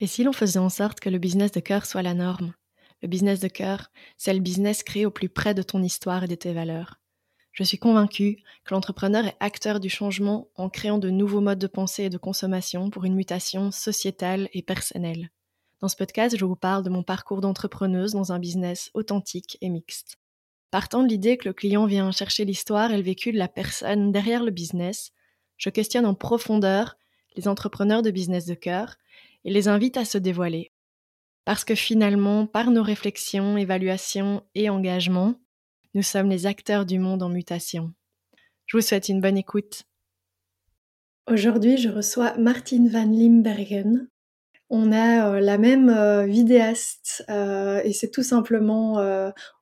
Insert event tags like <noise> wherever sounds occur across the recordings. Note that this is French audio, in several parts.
Et si l'on faisait en sorte que le business de cœur soit la norme? Le business de cœur, c'est le business créé au plus près de ton histoire et de tes valeurs. Je suis convaincue que l'entrepreneur est acteur du changement en créant de nouveaux modes de pensée et de consommation pour une mutation sociétale et personnelle. Dans ce podcast, je vous parle de mon parcours d'entrepreneuse dans un business authentique et mixte. Partant de l'idée que le client vient chercher l'histoire et le vécu de la personne derrière le business, je questionne en profondeur les entrepreneurs de business de cœur et les invite à se dévoiler. Parce que finalement, par nos réflexions, évaluations et engagements, nous sommes les acteurs du monde en mutation. Je vous souhaite une bonne écoute. Aujourd'hui, je reçois Martine Van Limbergen. On a euh, la même euh, vidéaste euh, et c'est tout simplement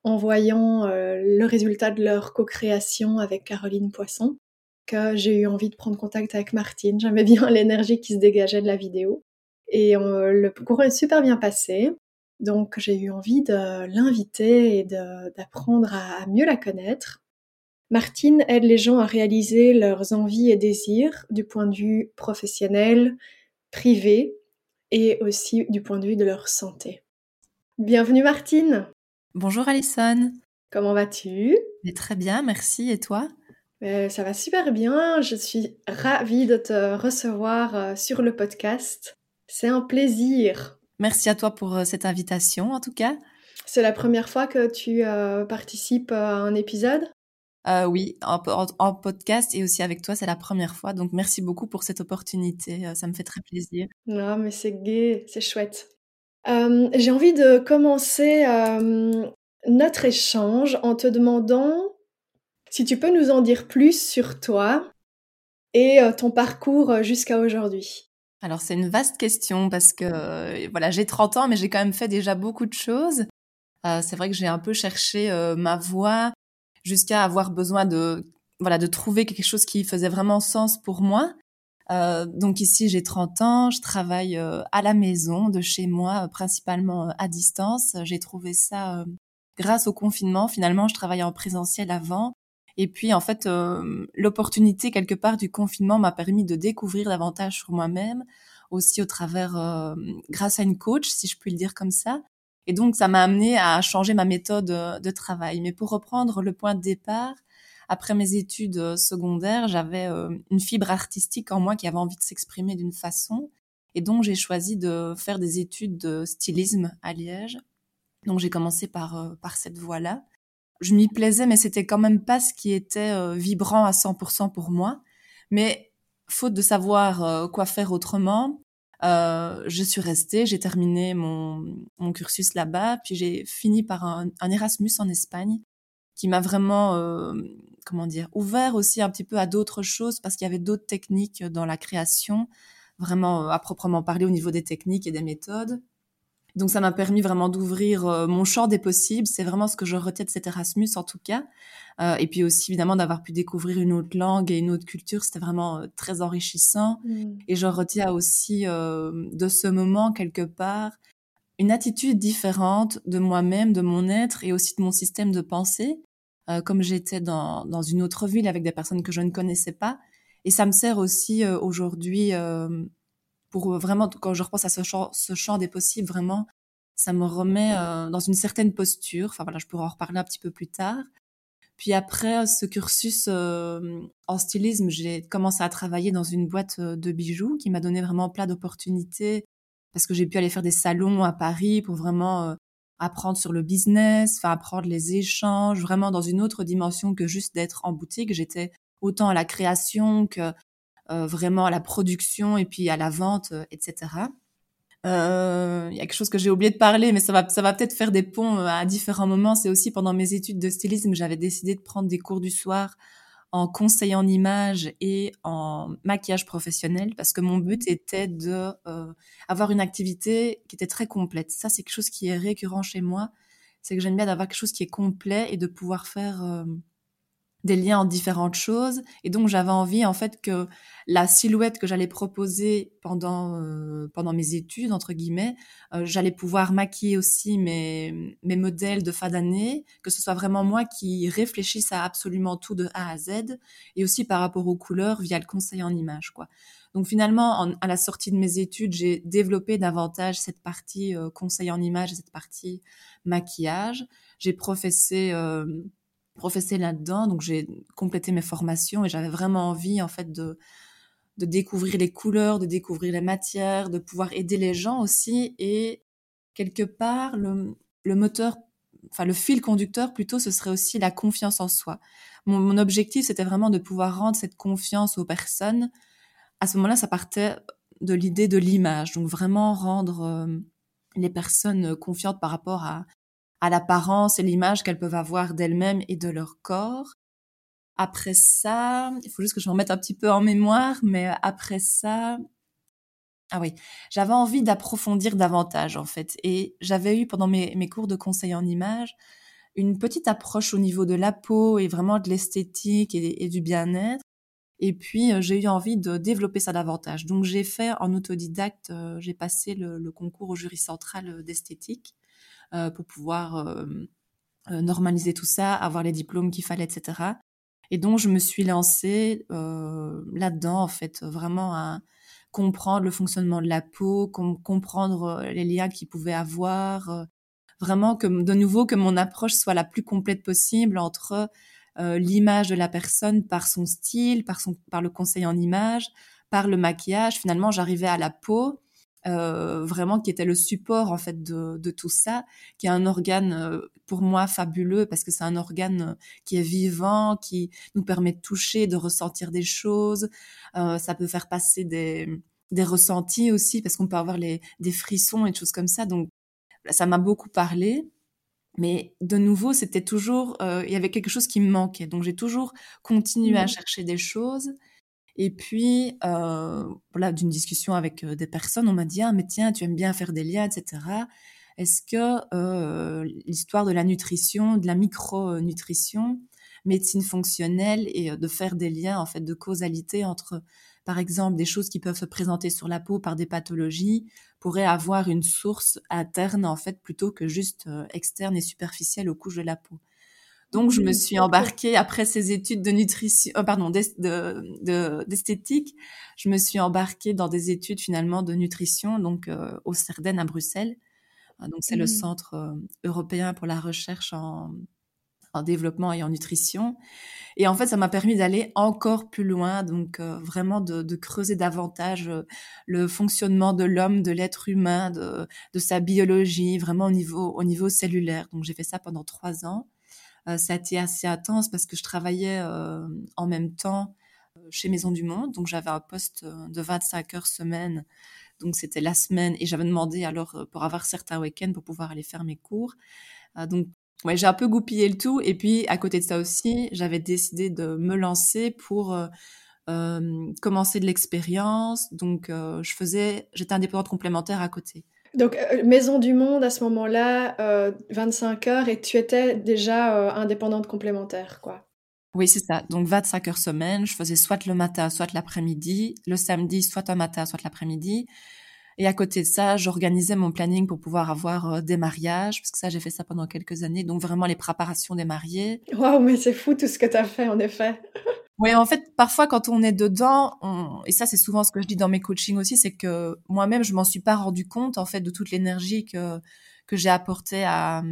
en voyant le résultat de leur co-création avec Caroline Poisson que j'ai eu envie de prendre contact avec Martine. J'aimais bien <laughs> l'énergie qui se dégageait de la vidéo. Et euh, le cours est super bien passé. Donc j'ai eu envie de l'inviter et d'apprendre à, mieux la connaître. Martine aide les gens à réaliser leurs envies et désirs du point de vue professionnel, privé et aussi du point de vue de leur santé. Bienvenue Martine. Bonjour Alison. Comment vas-tu? Très bien, merci. Et toi? Euh, Ça va super bien. Je suis ravie de te recevoir euh, sur le podcast. C'est un plaisir. Merci à toi pour euh, cette invitation, en tout cas. C'est la première fois que tu euh, participes à un épisode? Euh, Oui, en, podcast et aussi avec toi, c'est la première fois. Donc merci beaucoup pour cette opportunité. Ça me fait très plaisir. Non, mais c'est gai, c'est chouette. J'ai envie de commencer notre échange en te demandant si tu peux nous en dire plus sur toi et ton parcours jusqu'à aujourd'hui. Alors c'est une vaste question parce que euh, voilà j'ai 30 ans mais j'ai quand même fait déjà beaucoup de choses. Euh, c'est vrai que j'ai un peu cherché euh, ma voie jusqu'à avoir besoin de voilà de trouver quelque chose qui faisait vraiment sens pour moi. donc ici j'ai 30 ans, je travaille à la maison de chez moi principalement à distance. J'ai trouvé ça grâce au confinement. Finalement je travaillais en présentiel avant et puis en fait, euh, l'opportunité quelque part du confinement m'a permis de découvrir davantage sur moi-même, aussi au travers, euh, grâce à une coach, si je puis le dire comme ça. Et donc ça m'a amené à changer ma méthode euh, de travail. Mais pour reprendre le point de départ, après mes études secondaires, j'avais une fibre artistique en moi qui avait envie de s'exprimer d'une façon. Et donc j'ai choisi de faire des études de stylisme à Liège. Donc j'ai commencé par, par cette voie-là je m'y plaisais, mais c'était quand même pas ce qui était euh, vibrant à 100% pour moi. Mais faute de savoir euh, quoi faire autrement, euh, je suis restée, j'ai terminé mon, mon cursus là-bas, puis j'ai fini par un, un, Erasmus en Espagne qui m'a vraiment, euh, comment dire, ouvert aussi un petit peu à d'autres choses parce qu'il y avait d'autres techniques dans la création, vraiment à proprement parler au niveau des techniques et des méthodes. Donc ça m'a permis vraiment d'ouvrir euh, mon champ des possibles. C'est vraiment ce que je retiens de cet Erasmus en tout cas. Euh, et puis aussi évidemment d'avoir pu découvrir une autre langue et une autre culture, c'était vraiment euh, très enrichissant. Mm. Et je retiens aussi de ce moment quelque part une attitude différente de moi-même, de mon être et aussi de mon système de pensée. comme j'étais dans, dans une autre ville avec des personnes que je ne connaissais pas. Et ça me sert aussi aujourd'hui pour euh, vraiment, quand je repense à ce champ, ce champ des possibles, vraiment, ça me remet euh, dans une certaine posture. Enfin voilà, je pourrais en reparler un petit peu plus tard. Puis après ce cursus euh, en stylisme, j'ai commencé à travailler dans une boîte de bijoux qui m'a donné vraiment plein d'opportunités parce que j'ai pu aller faire des salons à Paris pour vraiment apprendre sur le business, enfin apprendre les échanges, vraiment dans une autre dimension que juste d'être en boutique. J'étais autant à la création que euh, vraiment à la production et puis à la vente, euh, etc. Euh, il y a quelque chose que j'ai oublié de parler, mais ça va, ça va peut-être faire des ponts à différents moments. C'est aussi pendant mes études de stylisme, j'avais décidé de prendre des cours du soir en conseil en image et en maquillage professionnel parce que mon but était de avoir une activité qui était très complète. Ça, c'est quelque chose qui est récurrent chez moi. C'est que j'aime bien d'avoir quelque chose qui est complet et de pouvoir faire des liens en différentes choses. Et donc, j'avais envie, en fait, que la silhouette que j'allais proposer pendant, euh, pendant mes études, entre guillemets, euh, j'allais pouvoir maquiller aussi mes, mes modèles de fin d'année, que ce soit vraiment moi qui réfléchisse à absolument tout de A à Z, et aussi par rapport aux couleurs via le conseil en image, quoi. Donc finalement, à la sortie de mes études, j'ai développé davantage cette partie euh, conseil en image, cette partie maquillage. J'ai professé professé là-dedans, donc j'ai complété mes formations et j'avais vraiment envie en fait de découvrir les couleurs, de découvrir les matières, de pouvoir aider les gens aussi et quelque part le, moteur, enfin le fil conducteur plutôt, ce serait aussi la confiance en soi. Mon, objectif c'était vraiment de pouvoir rendre cette confiance aux personnes. À ce moment-là, ça partait de l'idée de l'image, donc vraiment rendre euh, les personnes confiantes par rapport à, à l'apparence et l'image qu'elles peuvent avoir d'elles-mêmes et de leur corps. Après ça, il faut juste que je me remette un petit peu en mémoire, mais après ça, ah oui, j'avais envie d'approfondir davantage en fait. Et j'avais eu pendant mes, cours de conseil en image une petite approche au niveau de la peau et vraiment de l'esthétique et, du bien-être. Et puis euh, j'ai eu envie de développer ça davantage. Donc j'ai fait en autodidacte, euh, j'ai passé le, concours au jury central d'esthétique. Euh, pour pouvoir euh, euh, normaliser tout ça, avoir les diplômes qu'il fallait, etc. Et donc, je me suis lancée là-dedans, en fait, vraiment à comprendre le fonctionnement de la peau, comprendre les liens qu'il pouvait avoir, vraiment que de nouveau que mon approche soit la plus complète possible entre l'image de la personne par son style, par son par le conseil en image, par le maquillage. Finalement, j'arrivais à la peau euh, vraiment qui était le support en fait de, de, tout ça, qui est un organe euh, pour moi fabuleux parce que c'est un organe euh, qui est vivant, qui nous permet de toucher, de ressentir des choses. Euh, ça peut faire passer des, des ressentis aussi parce qu'on peut avoir les, des frissons et des choses comme ça. Donc ça m'a beaucoup parlé. Mais de nouveau, c'était toujours, il y avait quelque chose qui me manquait. Donc j'ai toujours continué à mmh. chercher des choses. Et puis, euh, voilà, d'une discussion avec euh, des personnes, on m'a dit, ah, mais tiens, tu aimes bien faire des liens, etc. Est-ce que euh, l'histoire de la nutrition, de la micronutrition, médecine fonctionnelle et de faire des liens, en fait, de causalité entre, par exemple, des choses qui peuvent se présenter sur la peau par des pathologies, pourrait avoir une source interne, en fait, plutôt que juste externe et superficielle aux couches de la peau? Donc, je me suis embarquée après ces études de nutrition, euh, pardon, d'esthétique. je me suis embarquée dans des études finalement de nutrition, donc euh, au CERDEN à Bruxelles. Euh, donc, c'est le mmh. Centre européen pour la recherche en, en, développement et en nutrition. Et en fait, ça m'a permis d'aller encore plus loin, donc vraiment de, de, creuser davantage le fonctionnement de l'homme, de l'être humain, de, de, sa biologie, vraiment au niveau, au niveau cellulaire. Donc, j'ai fait ça pendant trois ans. Euh, ça a été assez intense parce que je travaillais euh, en même temps euh, chez Maison du Monde. Donc j'avais un poste de 25 heures semaine. Donc c'était la semaine et j'avais demandé alors pour avoir certains week-ends pour pouvoir aller faire mes cours. donc ouais, j'ai un peu goupillé le tout. Et puis à côté de ça aussi, j'avais décidé de me lancer pour commencer de l'expérience. Donc je faisais, j'étais indépendante complémentaire à côté. Donc, euh, Maison du Monde, à ce moment-là, 25 euh, heures, et tu étais déjà euh, indépendante complémentaire, quoi. Oui, c'est ça. Donc, 25 heures semaine, je faisais soit le matin, soit l'après-midi, le samedi, soit un matin, soit l'après-midi. Et à côté de ça, j'organisais mon planning pour pouvoir avoir des mariages, parce que ça, j'ai fait ça pendant quelques années. Donc, vraiment les préparations des mariés. Waouh, mais c'est fou tout ce que tu as fait, en effet. Oui, en fait, parfois quand on est dedans, on... et ça c'est souvent ce que je dis dans mes coachings aussi, c'est que moi-même je m'en suis pas rendu compte en fait de toute l'énergie que que j'ai apportée à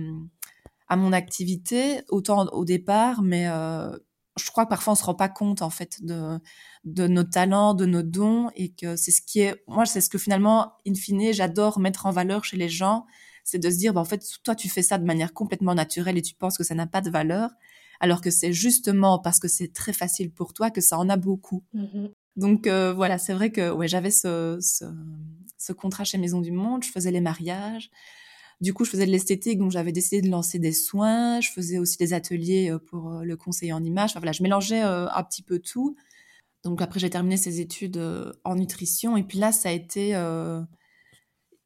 à mon activité, autant au départ, mais euh, je crois que parfois on se rend pas compte en fait de de nos talents, de nos dons, et que c'est ce qui est, moi c'est ce que finalement, in fine, j'adore mettre en valeur chez les gens, c'est de se dire, bah, en fait, toi tu fais ça de manière complètement naturelle et tu penses que ça n'a pas de valeur alors que c'est justement parce que c'est très facile pour toi que ça en a beaucoup. Mm-hmm. Donc euh, voilà, c'est vrai que ouais, j'avais ce, ce, ce, contrat chez Maison du Monde, je faisais les mariages. Du coup, je faisais de l'esthétique, donc j'avais décidé de lancer des soins. Je faisais aussi des ateliers euh, pour euh, le conseiller en image. Enfin, voilà, je mélangeais un petit peu tout. Donc après, j'ai terminé ces études en nutrition. Et puis là, ça a été...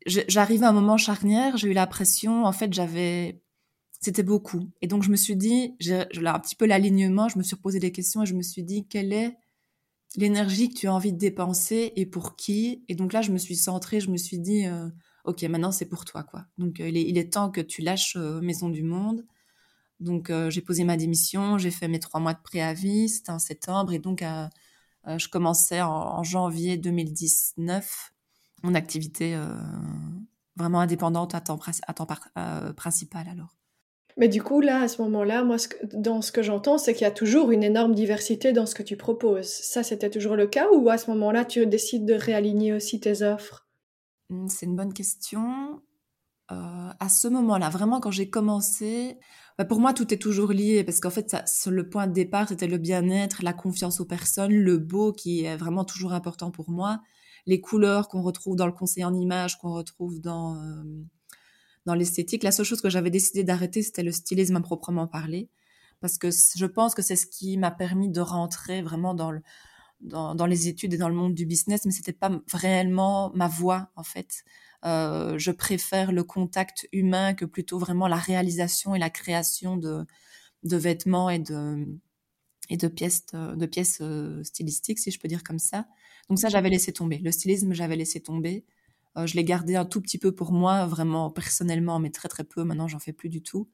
J'arrivais à un moment charnière, j'ai eu l'impression, en fait, j'avais c'était beaucoup. Et donc, je me suis dit, j'ai un petit peu l'alignement, je me suis posé des questions et je me suis dit, quelle est l'énergie que tu as envie de dépenser et pour qui? Et donc là, je me suis centrée, je me suis dit, euh, ok, maintenant c'est pour toi, quoi. Donc, euh, il, est, il, est, temps que tu lâches euh, Maison du Monde. Donc, j'ai posé ma démission, j'ai fait mes trois mois de préavis, c'était en septembre, et donc, je commençais en, en, janvier 2019 mon activité vraiment indépendante à temps principal alors. Mais du coup, là, à ce moment-là, moi, dans ce que j'entends, c'est qu'il y a toujours une énorme diversité dans ce que tu proposes. Ça, c'était toujours le cas ou à ce moment-là, tu décides de réaligner aussi tes offres? Mmh, C'est une bonne question. Euh, à ce moment-là, vraiment, quand j'ai commencé, bah, pour moi, tout est toujours lié parce qu'en fait, le point de départ, c'était le bien-être, la confiance aux personnes, le beau qui est vraiment toujours important pour moi, les couleurs qu'on retrouve dans le conseil en image, qu'on retrouve dans... Euh, dans l'esthétique. La seule chose que j'avais décidé d'arrêter, c'était le stylisme à proprement parler, parce que je pense que c'est ce qui m'a permis de rentrer vraiment dans, le, dans, dans, les études et dans le monde du business, mais c'était pas réellement ma voie en fait. Euh, je préfère le contact humain que plutôt vraiment la réalisation et la création de, vêtements et de, pièces, pièces euh, stylistiques, si je peux dire comme ça. Donc ça, j'avais laissé tomber. Le stylisme, j'avais laissé tomber. Euh, je l'ai gardé un tout petit peu pour moi, vraiment personnellement, mais très très peu. Maintenant, j'en fais plus du tout.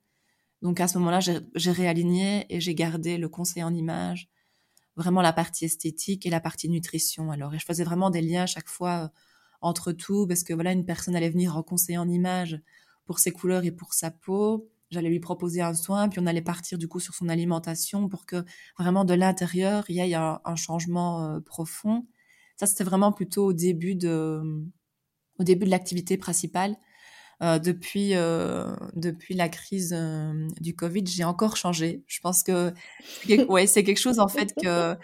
Donc à ce moment-là, j'ai réaligné et j'ai gardé le conseil en image, vraiment la partie esthétique et la partie nutrition. Alors, et je faisais vraiment des liens à chaque fois euh, entre tout, parce que voilà, une personne allait venir en conseil en image pour ses couleurs et pour sa peau. J'allais lui proposer un soin, puis on allait partir du coup sur son alimentation pour que vraiment de l'intérieur, il y ait un, changement euh, profond. Ça, c'était vraiment plutôt au début de, au début de l'activité principale. Euh, depuis euh, depuis la crise euh, du Covid, j'ai encore changé. Je pense que <laughs> ouais, c'est quelque chose en fait que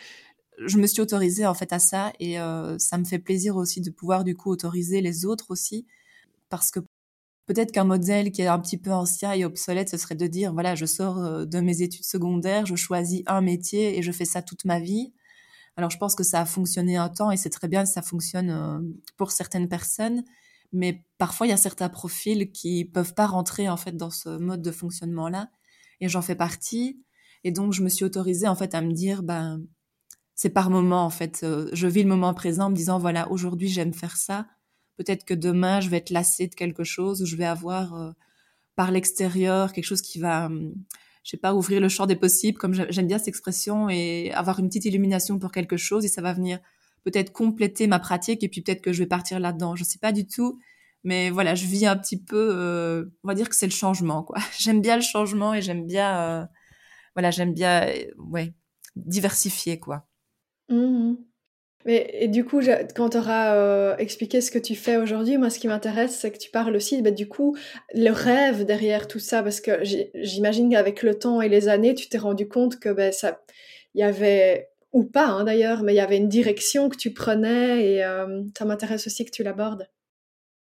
je me suis autorisée en fait à ça et euh, ça me fait plaisir aussi de pouvoir du coup autoriser les autres aussi parce que peut-être qu'un modèle qui est un petit peu ancien et obsolète, ce serait de dire voilà, je sors euh, de mes études secondaires, je choisis un métier et je fais ça toute ma vie. Alors je pense que ça a fonctionné un temps et c'est très bien, ça fonctionne euh, pour certaines personnes, mais parfois il y a certains profils qui peuvent pas rentrer en fait dans ce mode de fonctionnement là et j'en fais partie. Et donc je me suis autorisée en fait à me dire ben c'est par moment en fait euh, je vis le moment présent en me disant voilà aujourd'hui j'aime faire ça. Peut-être que demain je vais être lassée de quelque chose ou je vais avoir euh, par l'extérieur quelque chose qui va hum, je sais pas, ouvrir le champ des possibles, comme j'aime bien cette expression, et avoir une petite illumination pour quelque chose, et ça va venir peut-être compléter ma pratique, et puis peut-être que je vais partir là-dedans. Je sais pas du tout, mais voilà, je vis un petit peu, euh, on va dire que c'est le changement, quoi. <laughs> J'aime bien le changement et j'aime bien, euh, voilà, j'aime bien, euh, ouais, diversifier, quoi. Mmh mais, et du coup, quand tu auras euh, expliqué ce que tu fais aujourd'hui, moi, ce qui m'intéresse, c'est que tu parles aussi, bah, du coup, le rêve derrière tout ça, parce que j'imagine qu'avec le temps et les années, tu t'es rendu compte que ben, ça, il y avait, ou pas hein, d'ailleurs, mais il y avait une direction que tu prenais, et euh, ça m'intéresse aussi que tu l'abordes.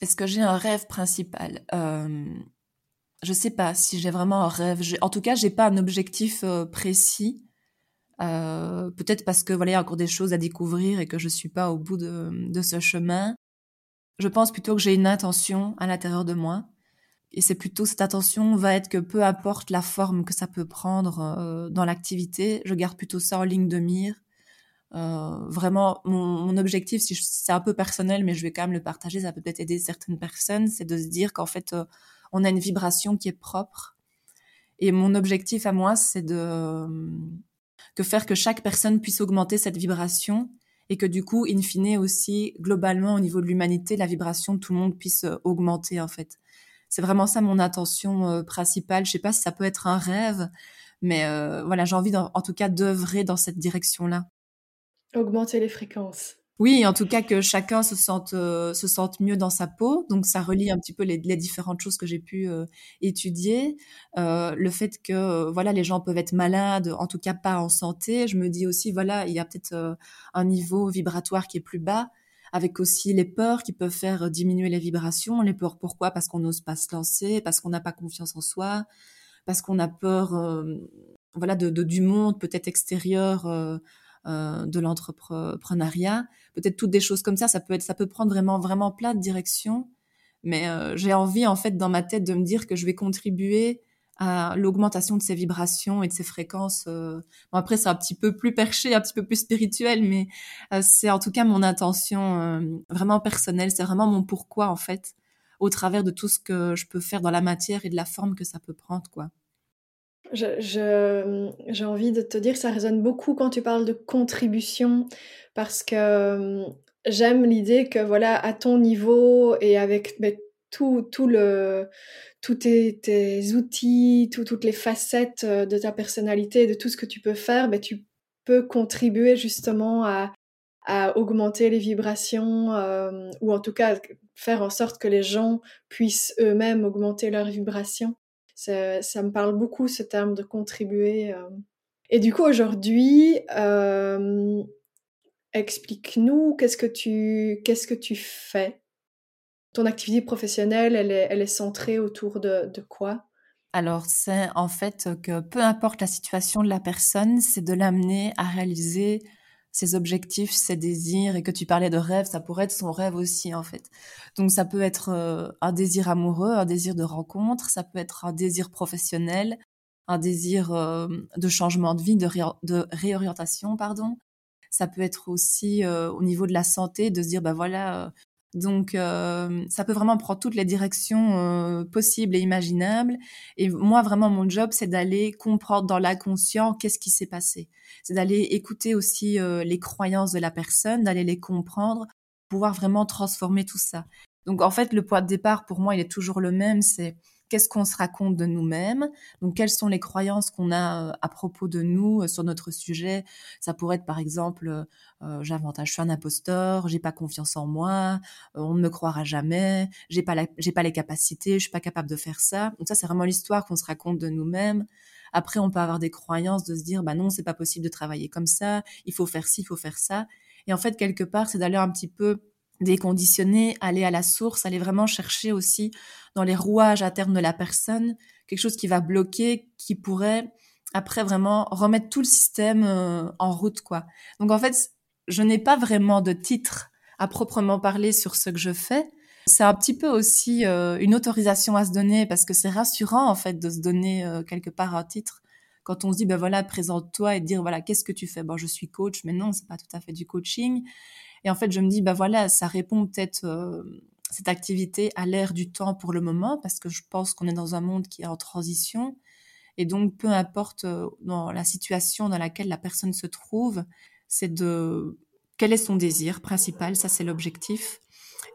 Est-ce que j'ai un rêve principal? Euh, Je sais pas si j'ai vraiment un rêve. En tout cas, j'ai pas un objectif euh, précis. Euh, peut-être parce que voilà, il y a encore des choses à découvrir et que je suis pas au bout de, ce chemin. Je pense plutôt que j'ai une intention à l'intérieur de moi. Et c'est plutôt cette attention va être que peu importe la forme que ça peut prendre euh, dans l'activité, je garde plutôt ça en ligne de mire. Euh, vraiment, mon, objectif, c'est un peu personnel, mais je vais quand même le partager, ça peut peut-être aider certaines personnes, c'est de se dire qu'en fait, on a une vibration qui est propre. Et mon objectif à moi, c'est de que faire que chaque personne puisse augmenter cette vibration et que du coup, in fine aussi, globalement, au niveau de l'humanité, la vibration de tout le monde puisse euh, augmenter en fait. C'est vraiment ça mon intention euh, principale. Je sais pas si ça peut être un rêve, mais euh, voilà, j'ai envie en tout cas d'œuvrer dans cette direction-là. Augmenter les fréquences. Oui, en tout cas que chacun se sente euh, se sente mieux dans sa peau. Donc ça relie un petit peu les, les différentes choses que j'ai pu euh, étudier. Euh, le fait que euh, voilà les gens peuvent être malades, en tout cas pas en santé. Je me dis aussi voilà il y a peut-être un niveau vibratoire qui est plus bas, avec aussi les peurs qui peuvent faire diminuer les vibrations. Les peurs pourquoi? Parce qu'on n'ose pas se lancer, parce qu'on n'a pas confiance en soi, parce qu'on a peur voilà de, de, du monde peut-être extérieur euh, de l'entrepreneuriat, peut-être toutes des choses comme ça. Ça peut être, ça peut prendre vraiment, vraiment plein de directions. Mais euh, j'ai envie, en fait, dans ma tête, de me dire que je vais contribuer à l'augmentation de ses vibrations et de ses fréquences. Euh. Bon, après, c'est un petit peu plus perché, un petit peu plus spirituel, mais c'est en tout cas mon intention vraiment personnelle. C'est vraiment mon pourquoi, en fait, au travers de tout ce que je peux faire dans la matière et de la forme que ça peut prendre, quoi. J'ai je, envie de te dire, ça résonne beaucoup quand tu parles de contribution, parce que j'aime l'idée que, voilà, à ton niveau et avec ben, tout, tout le, tous tes, outils, toutes les facettes euh, de ta personnalité, de tout ce que tu peux faire, ben, tu peux contribuer justement à, augmenter les vibrations euh, ou en tout cas faire en sorte que les gens puissent eux-mêmes augmenter leurs vibrations. Ça, me parle beaucoup ce terme de contribuer. Euh. Et du coup aujourd'hui, explique-nous qu'est-ce que tu qu'est-ce que tu fais? Ton activité professionnelle, elle est, elle est centrée autour de quoi? Alors, c'est en fait que peu importe la situation de la personne, c'est de l'amener à réaliser ses objectifs, ses désirs, et que tu parlais de rêve, ça pourrait être son rêve aussi, en fait. Donc, ça peut être euh, un désir amoureux, un désir de rencontre, ça peut être un désir professionnel, un désir euh, de changement de vie, de, réorientation, pardon. Ça peut être aussi euh, au niveau de la santé, de se dire, bah voilà, donc, euh, ça peut vraiment prendre toutes les directions euh, possibles et imaginables. Et moi, vraiment, mon job, c'est d'aller comprendre dans l'inconscient qu'est-ce qui s'est passé. C'est d'aller écouter aussi euh, les croyances de la personne, d'aller les comprendre, pouvoir vraiment transformer tout ça. Donc, en fait, le point de départ, pour moi, il est toujours le même. C'est qu'est-ce qu'on se raconte de nous-mêmes, donc quelles sont les croyances qu'on a euh, à propos de nous euh, sur notre sujet? Ça pourrait être par exemple, euh, j'invente, je suis un imposteur, j'ai pas confiance en moi, on ne me croira jamais, j'ai pas j'ai pas les capacités, je suis pas capable de faire ça. Donc ça c'est vraiment l'histoire qu'on se raconte de nous-mêmes. Après on peut avoir des croyances de se dire bah non c'est pas possible de travailler comme ça, il faut faire ci, il faut faire ça. Et en fait quelque part c'est d'aller un petit peu déconditionner, aller à la source, aller vraiment chercher aussi dans les rouages à terme de la personne quelque chose qui va bloquer, qui pourrait après vraiment remettre tout le système euh, en route quoi. Donc en fait, je n'ai pas vraiment de titre à proprement parler sur ce que je fais. C'est un petit peu aussi euh, une autorisation à se donner parce que c'est rassurant en fait de se donner euh, quelque part un titre quand on se dit ben voilà présente-toi et dire voilà qu'est-ce que tu fais? Bon je suis coach mais non c'est pas tout à fait du coaching et en fait, je me dis, bah voilà, ça répond peut-être euh, cette activité à l'ère du temps pour le moment, parce que je pense qu'on est dans un monde qui est en transition. Et donc, peu importe euh, dans la situation dans laquelle la personne se trouve, c'est de quel est son désir principal, ça c'est l'objectif.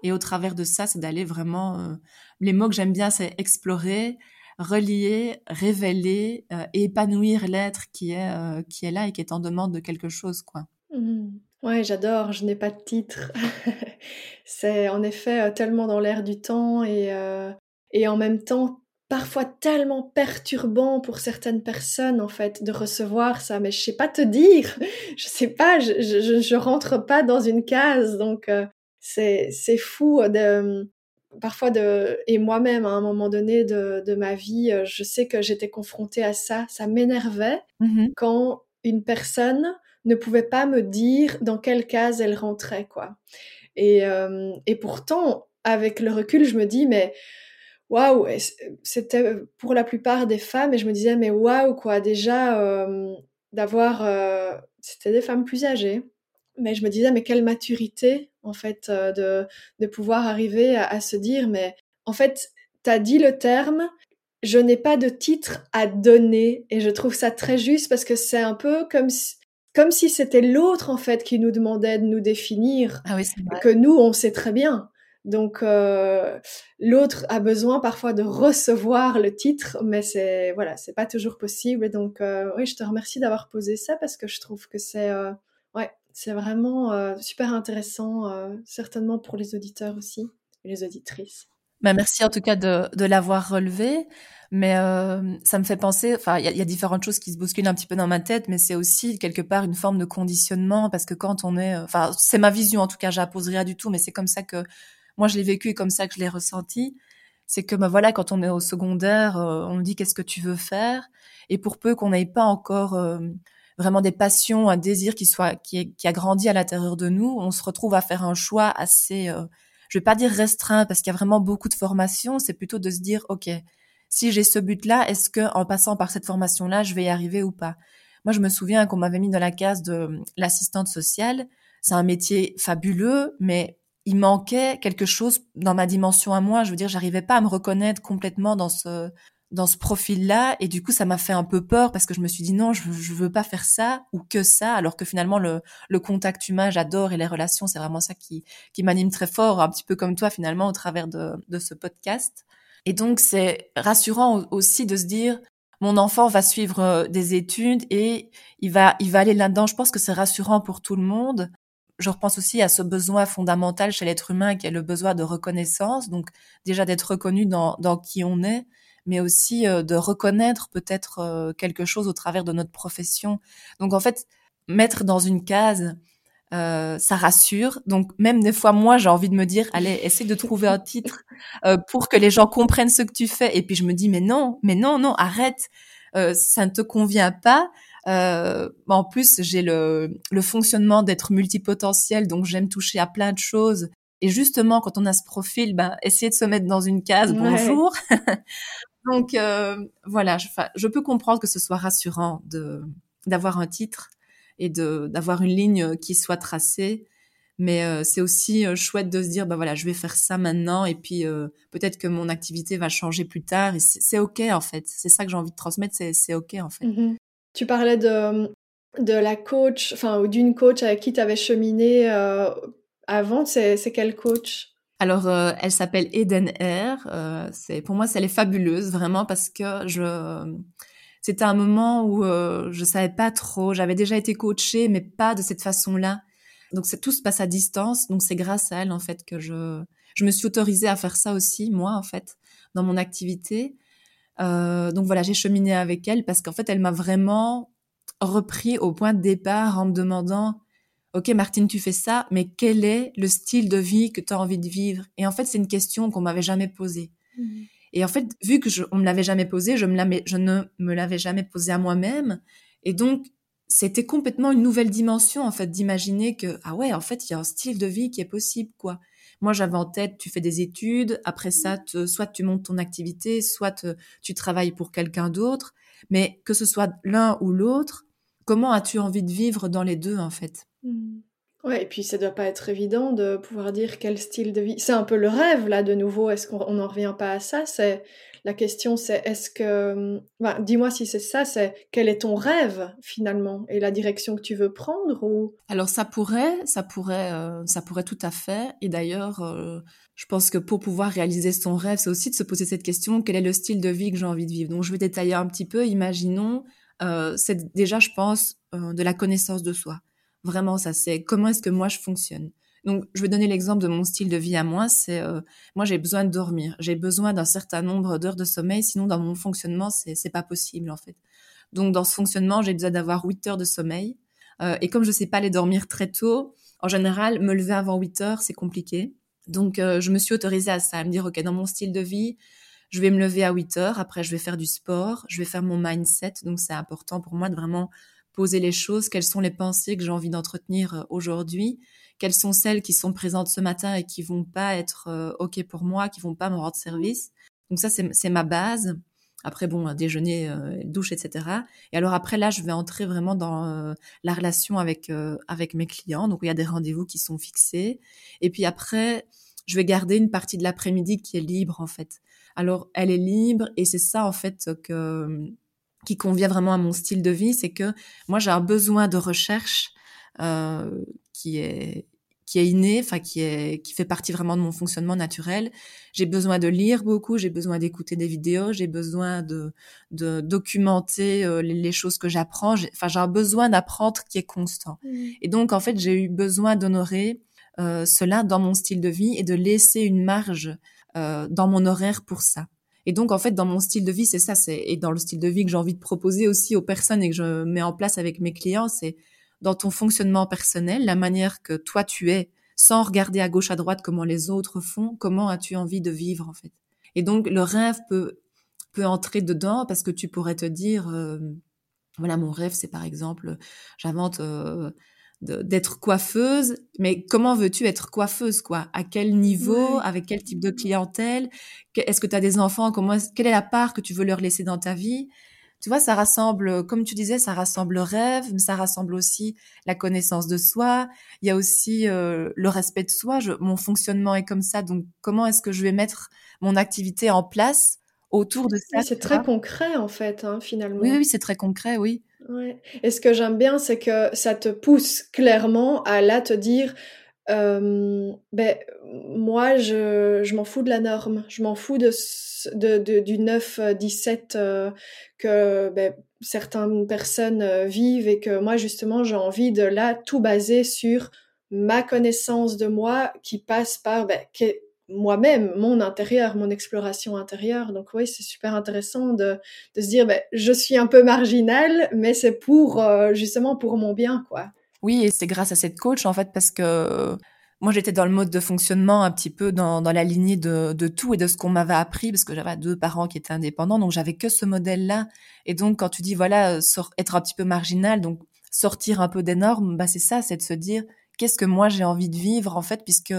Et au travers de ça, c'est d'aller vraiment. Euh, les mots que j'aime bien, c'est explorer, relier, révéler épanouir l'être qui est qui est là et qui est en demande de quelque chose, quoi. Mmh. Ouais, j'adore, je n'ai pas de titre. <laughs> C'est en effet euh, tellement dans l'air du temps et, euh, et en même temps parfois tellement perturbant pour certaines personnes en fait de recevoir ça, mais je sais pas te dire, <laughs> je sais pas, je, je, je rentre pas dans une case, donc euh, c'est c'est fou de parfois de et moi-même à un moment donné de, de ma vie, je sais que j'étais confrontée à ça, ça m'énervait mmh quand une personne ne pouvait pas me dire dans quelle case elle rentrait, quoi. Et, euh, et pourtant, avec le recul, je me dis, mais waouh, c'était pour la plupart des femmes, et je me disais, mais waouh, quoi, déjà, euh, d'avoir. Euh, c'était des femmes plus âgées, mais je me disais, mais quelle maturité, en fait, de, de pouvoir arriver à, à se dire, mais en fait, t'as dit le terme, je n'ai pas de titre à donner, et je trouve ça très juste parce que c'est un peu comme si comme si c'était l'autre en fait qui nous demandait de nous définir, ah oui, que nous on sait très bien. Donc euh, l'autre a besoin parfois de recevoir le titre, mais c'est voilà, c'est pas toujours possible. Et donc euh, oui, je te remercie d'avoir posé ça parce que je trouve que c'est euh, ouais, c'est vraiment super intéressant, certainement pour les auditeurs aussi et les auditrices. Bah, merci en tout cas de, de l'avoir relevé. Mais euh, ça me fait penser, enfin, il y a, y a, différentes choses qui se bousculent un petit peu dans ma tête, mais c'est aussi quelque part une forme de conditionnement parce que quand on est, enfin, c'est ma vision en tout cas, j'appose rien du tout, mais c'est comme ça que moi je l'ai vécu et comme ça que je l'ai ressenti. C'est que bah voilà, quand on est au secondaire, euh, on dit qu'est-ce que tu veux faire, et pour peu qu'on n'ait pas encore euh, vraiment des passions, un désir qui soit qui, qui a grandi à l'intérieur de nous, on se retrouve à faire un choix assez, euh, je vais pas dire restreint parce qu'il y a vraiment beaucoup de formations, c'est plutôt de se dire ok si j'ai ce but-là, est-ce que en passant par cette formation-là, je vais y arriver ou pas? Moi, je me souviens qu'on m'avait mis dans la case de l'assistante sociale. C'est un métier fabuleux, mais il manquait quelque chose dans ma dimension à moi. Je veux dire, j'arrivais pas à me reconnaître complètement dans ce dans ce profil-là, et du coup, ça m'a fait un peu peur parce que je me suis dit non, je, je veux pas faire ça ou que ça, alors que finalement le, le contact humain, j'adore et les relations, c'est vraiment ça qui qui m'anime très fort, un petit peu comme toi finalement au travers de de ce podcast. Et donc, c'est rassurant aussi de se dire mon enfant va suivre euh, des études et il va il va aller là-dedans. Je pense que c'est rassurant pour tout le monde je repense aussi à ce besoin fondamental chez l'être humain qui est le besoin de reconnaissance, donc déjà d'être reconnu dans, dans qui on est, mais aussi euh, de reconnaître peut-être euh, quelque chose au travers de notre profession. Donc en fait, mettre dans une case, euh, ça rassure. Donc même des fois, moi, j'ai envie de me dire, allez, essaie de trouver un titre <laughs> pour que les gens comprennent ce que tu fais. Et puis je me dis, mais non, mais non, non, arrête, ça ne te convient pas. Euh, en plus, j'ai le, le fonctionnement d'être multipotentiel, donc j'aime toucher à plein de choses. Et justement, quand on a ce profil, ben, essayer de se mettre dans une case, bonjour. <laughs> donc euh, voilà, je, peux comprendre que ce soit rassurant de d'avoir un titre et de d'avoir une ligne qui soit tracée. Mais euh, c'est aussi euh, chouette de se dire, ben voilà, je vais faire ça maintenant, et puis peut-être que mon activité va changer plus tard. Et c'est ok en fait. C'est ça que j'ai envie de transmettre. C'est ok en fait. Mmh tu parlais de, de la coach, enfin, ou d'une coach avec qui tu avais cheminé avant. C'est, quelle coach? Alors, euh, elle s'appelle Eden Air. Euh, c'est pour moi, elle est fabuleuse vraiment parce que je c'était un moment où je savais pas trop. J'avais déjà été coachée, mais pas de cette façon-là. Donc, tout se passe à distance. Donc, c'est grâce à elle en fait que je je me suis autorisée à faire ça aussi moi en fait dans mon activité. Euh, donc voilà, j'ai cheminé avec elle parce qu'en fait, elle m'a vraiment repris au point de départ en me demandant, OK, Martine, tu fais ça, mais quel est le style de vie que tu as envie de vivre? Et en fait, c'est une question qu'on m'avait jamais posée. Mmh. Et en fait, vu que je, on me l'avait jamais posée, je, me je ne me l'avais jamais posée à moi-même. Et donc, c'était complètement une nouvelle dimension, en fait, d'imaginer que, ah ouais, en fait, il y a un style de vie qui est possible, quoi. Moi, j'avais en tête, tu fais des études, après ça, soit tu montes ton activité, soit tu travailles pour quelqu'un d'autre. Mais que ce soit l'un ou l'autre, comment as-tu envie de vivre dans les deux, en fait? Ouais, et puis ça doit pas être évident de pouvoir dire quel style de vie. C'est un peu le rêve, là, de nouveau. Est-ce qu'on n'en revient pas à ça? C'est la question, c'est est-ce que, bah, dis-moi si c'est ça, c'est quel est ton rêve finalement? Et la direction que tu veux prendre ou? Alors ça pourrait, ça pourrait, euh, ça pourrait tout à fait. Et d'ailleurs, euh, je pense que pour pouvoir réaliser son rêve, c'est aussi de se poser cette question quel est le style de vie que j'ai envie de vivre? Donc je vais détailler un petit peu. Imaginons, euh, c'est déjà, je pense, de la connaissance de soi. Vraiment, ça c'est comment est-ce que moi je fonctionne. Donc, je vais donner l'exemple de mon style de vie à moi. C'est euh, moi, j'ai besoin de dormir. J'ai besoin d'un certain nombre d'heures de sommeil. Sinon, dans mon fonctionnement, c'est c'est pas possible en fait. Donc, dans ce fonctionnement, j'ai besoin d'avoir 8 heures de sommeil. Euh, et comme je sais pas les dormir très tôt, en général, me lever avant 8 heures, c'est compliqué. Donc, euh, je me suis autorisée à ça, à me dire, OK, dans mon style de vie, je vais me lever à 8 heures. Après, je vais faire du sport. Je vais faire mon mindset. Donc, c'est important pour moi de vraiment poser les choses. Quelles sont les pensées que j'ai envie d'entretenir aujourd'hui quelles sont celles qui sont présentes ce matin et qui vont pas être euh, ok pour moi, qui vont pas me rendre service. Donc ça c'est ma base. Après bon, déjeuner, euh, douche, etc. Et alors après là, je vais entrer vraiment dans euh, la relation avec avec mes clients. Donc il y a des rendez-vous qui sont fixés. Et puis après, je vais garder une partie de l'après-midi qui est libre en fait. Alors elle est libre et c'est ça en fait que qui convient vraiment à mon style de vie, c'est que moi j'ai un besoin de recherche euh, qui est qui est inné, enfin qui est qui fait partie vraiment de mon fonctionnement naturel. J'ai besoin de lire beaucoup, j'ai besoin d'écouter des vidéos, j'ai besoin de de documenter euh, les, choses que j'apprends. Enfin, j'ai un besoin d'apprendre qui est constant. Mmh. Et donc en fait, j'ai eu besoin d'honorer euh, cela dans mon style de vie et de laisser une marge euh, dans mon horaire pour ça. Et donc en fait, dans mon style de vie, c'est ça, c'est et dans le style de vie que j'ai envie de proposer aussi aux personnes et que je mets en place avec mes clients, c'est dans ton fonctionnement personnel, la manière que toi tu es, sans regarder à gauche à droite comment les autres font, comment as-tu envie de vivre en fait? Et donc le rêve peut peut entrer dedans parce que tu pourrais te dire euh, voilà mon rêve c'est par exemple j'invente euh, d'être coiffeuse, mais comment veux-tu être coiffeuse, quoi? À quel niveau? Avec quel type de clientèle? Est-ce que tu as des enfants? Comment Quelle est la part que tu veux leur laisser dans ta vie? Tu vois, ça rassemble, comme tu disais, ça rassemble le rêve, mais ça rassemble aussi la connaissance de soi. Il y a aussi euh, le respect de soi. Je, mon fonctionnement est comme ça, donc comment est-ce que je vais mettre mon activité en place autour de ça C'est très concret, en fait, hein, finalement. Oui, oui, c'est très concret, oui. Ouais. Et ce que j'aime bien, c'est que ça te pousse clairement à là te dire, ben, moi, je, je m'en fous de la norme, je m'en fous de, de, de, du 9-17 euh, que ben, certaines personnes euh, vivent et que moi, justement, j'ai envie de là tout baser sur ma connaissance de moi qui passe par ben, moi-même, mon intérieur, mon exploration intérieure. Donc oui, c'est super intéressant de, de se dire, ben, je suis un peu marginal, mais c'est pour euh, justement pour mon bien, quoi. Oui, et c'est grâce à cette coach en fait parce que moi j'étais dans le mode de fonctionnement un petit peu dans, dans la lignée de, de tout et de ce qu'on m'avait appris parce que j'avais deux parents qui étaient indépendants, donc j'avais que ce modèle-là. Et donc quand tu dis voilà être un petit peu marginal, donc sortir un peu des normes, bah c'est ça, c'est de se dire qu'est-ce que moi j'ai envie de vivre en fait, puisque